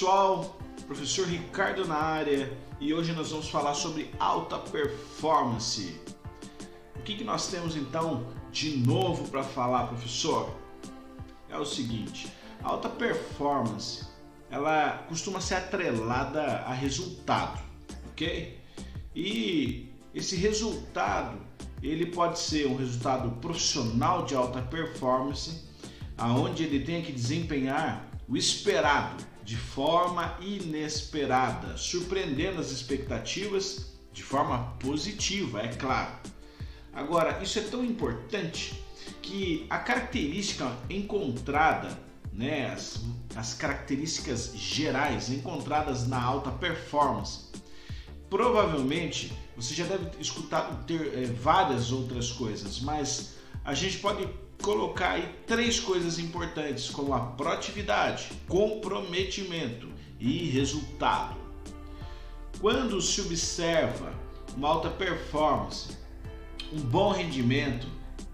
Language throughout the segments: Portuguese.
pessoal, professor Ricardo na área e hoje nós vamos falar sobre alta performance. O que, que nós temos então de novo para falar, professor? É o seguinte: alta performance ela costuma ser atrelada a resultado, ok? E esse resultado ele pode ser um resultado profissional de alta performance, aonde ele tem que desempenhar o esperado de forma inesperada, surpreendendo as expectativas de forma positiva, é claro. Agora, isso é tão importante que a característica encontrada, né, as, as características gerais encontradas na alta performance, provavelmente você já deve escutar ter é, várias outras coisas, mas a gente pode colocar aí três coisas importantes, como a proatividade, comprometimento e resultado. Quando se observa uma alta performance, um bom rendimento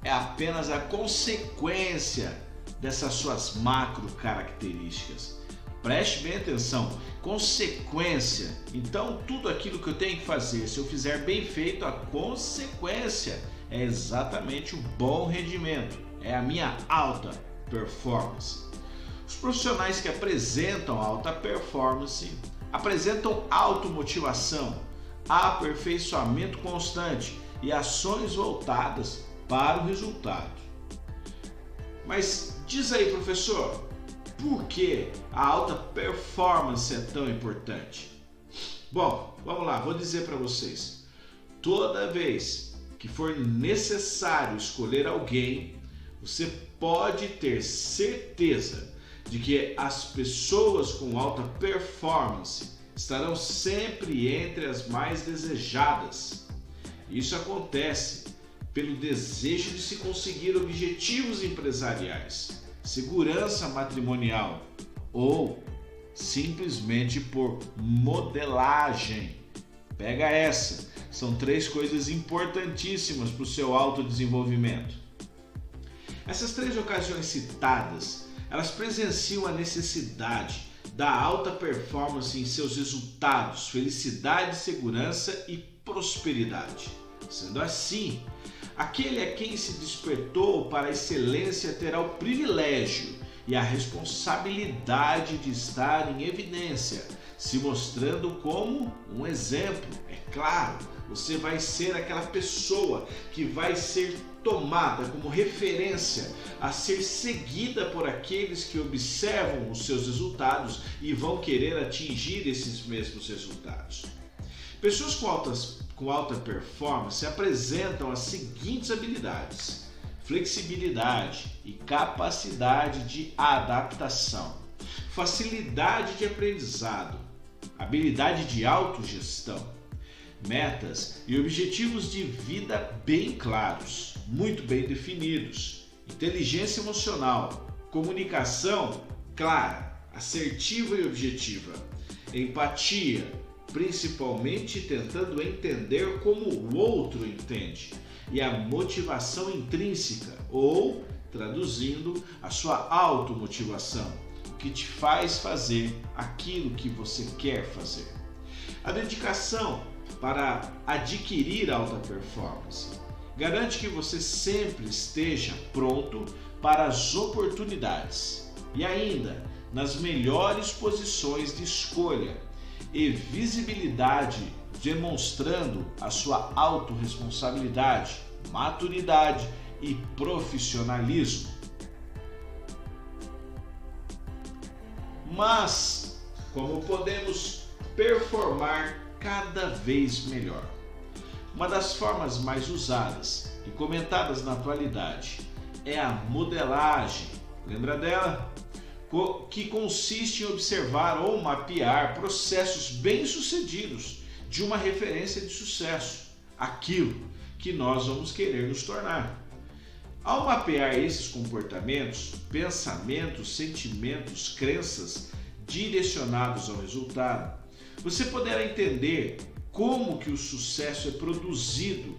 é apenas a consequência dessas suas macro características. Preste bem atenção, consequência. Então, tudo aquilo que eu tenho que fazer, se eu fizer bem feito, a consequência é exatamente o bom rendimento é a minha alta performance. Os profissionais que apresentam alta performance apresentam automotivação, aperfeiçoamento constante e ações voltadas para o resultado. Mas diz aí, professor, por que a alta performance é tão importante? Bom, vamos lá, vou dizer para vocês. Toda vez que for necessário escolher alguém você pode ter certeza de que as pessoas com alta performance estarão sempre entre as mais desejadas. Isso acontece pelo desejo de se conseguir objetivos empresariais, segurança matrimonial ou simplesmente por modelagem. Pega essa, são três coisas importantíssimas para o seu autodesenvolvimento. Essas três ocasiões citadas, elas presenciam a necessidade da alta performance em seus resultados, felicidade, segurança e prosperidade. Sendo assim, aquele a quem se despertou para a excelência terá o privilégio e a responsabilidade de estar em evidência, se mostrando como um exemplo. É claro, você vai ser aquela pessoa que vai ser tomada como referência a ser seguida por aqueles que observam os seus resultados e vão querer atingir esses mesmos resultados. Pessoas com, altas, com alta performance apresentam as seguintes habilidades: flexibilidade e capacidade de adaptação, facilidade de aprendizado, habilidade de autogestão metas e objetivos de vida bem claros, muito bem definidos, inteligência emocional, comunicação clara, assertiva e objetiva, empatia, principalmente tentando entender como o outro entende, e a motivação intrínseca, ou, traduzindo, a sua automotivação, o que te faz fazer aquilo que você quer fazer. A dedicação para adquirir alta performance. Garante que você sempre esteja pronto para as oportunidades e ainda nas melhores posições de escolha e visibilidade, demonstrando a sua autorresponsabilidade, maturidade e profissionalismo. Mas como podemos performar cada vez melhor. Uma das formas mais usadas e comentadas na atualidade é a modelagem. Lembra dela? Que consiste em observar ou mapear processos bem-sucedidos de uma referência de sucesso, aquilo que nós vamos querer nos tornar. Ao mapear esses comportamentos, pensamentos, sentimentos, crenças direcionados ao resultado, você poderá entender como que o sucesso é produzido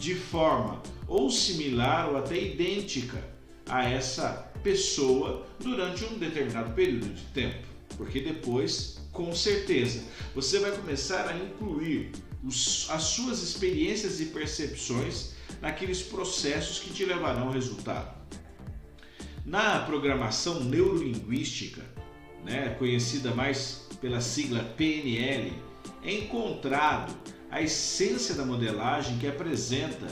de forma ou similar ou até idêntica a essa pessoa durante um determinado período de tempo. Porque depois, com certeza, você vai começar a incluir os, as suas experiências e percepções naqueles processos que te levarão ao resultado. Na programação neurolinguística, né, conhecida mais pela sigla PNL, é encontrado a essência da modelagem que apresenta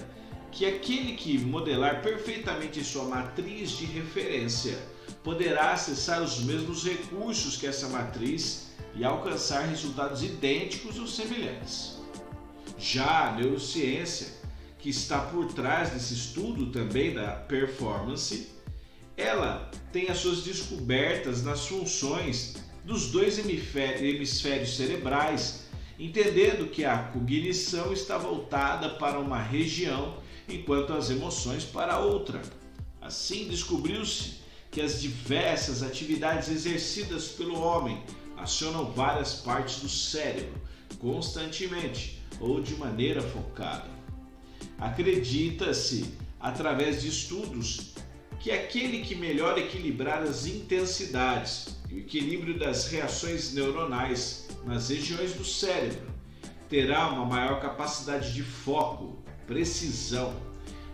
que aquele que modelar perfeitamente sua matriz de referência poderá acessar os mesmos recursos que essa matriz e alcançar resultados idênticos ou semelhantes. Já a neurociência, que está por trás desse estudo também da performance, ela tem as suas descobertas nas funções dos dois hemisférios cerebrais, entendendo que a cognição está voltada para uma região enquanto as emoções para outra. Assim, descobriu-se que as diversas atividades exercidas pelo homem acionam várias partes do cérebro constantemente ou de maneira focada. Acredita-se, através de estudos, que aquele que melhor equilibrar as intensidades e o equilíbrio das reações neuronais nas regiões do cérebro terá uma maior capacidade de foco, precisão,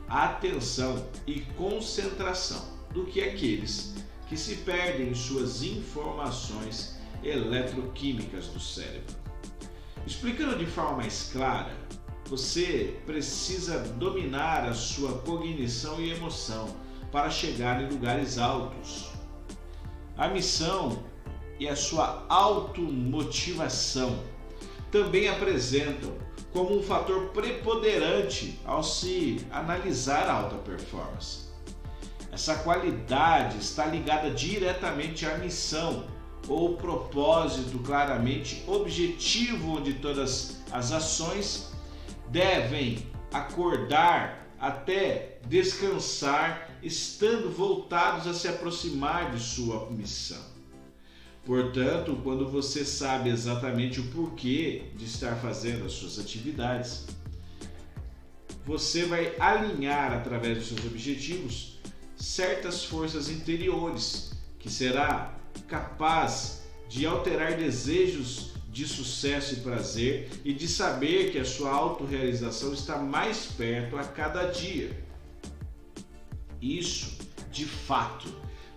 atenção e concentração do que aqueles que se perdem em suas informações eletroquímicas do cérebro. Explicando de forma mais clara, você precisa dominar a sua cognição e emoção para chegar em lugares altos. A missão e a sua automotivação também apresentam como um fator preponderante ao se analisar a alta performance. Essa qualidade está ligada diretamente à missão ou propósito claramente objetivo onde todas as ações devem acordar até descansar, estando voltados a se aproximar de sua missão. Portanto, quando você sabe exatamente o porquê de estar fazendo as suas atividades, você vai alinhar através dos seus objetivos certas forças interiores que será capaz de alterar desejos de sucesso e prazer e de saber que a sua autorrealização está mais perto a cada dia. Isso, de fato,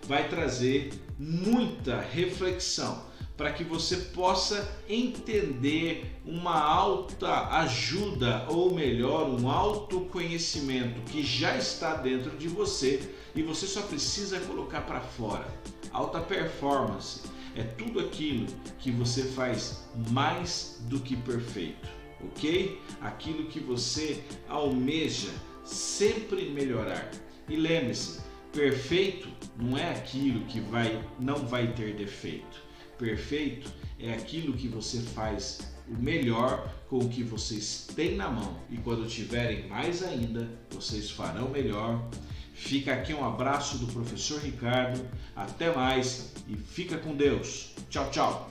vai trazer muita reflexão para que você possa entender uma alta ajuda ou melhor, um autoconhecimento que já está dentro de você e você só precisa colocar para fora. Alta performance é tudo aquilo que você faz mais do que perfeito, ok? Aquilo que você almeja sempre melhorar. E lembre-se, Perfeito não é aquilo que vai não vai ter defeito. Perfeito é aquilo que você faz o melhor com o que vocês têm na mão e quando tiverem mais ainda, vocês farão melhor. Fica aqui um abraço do professor Ricardo. Até mais e fica com Deus. Tchau, tchau.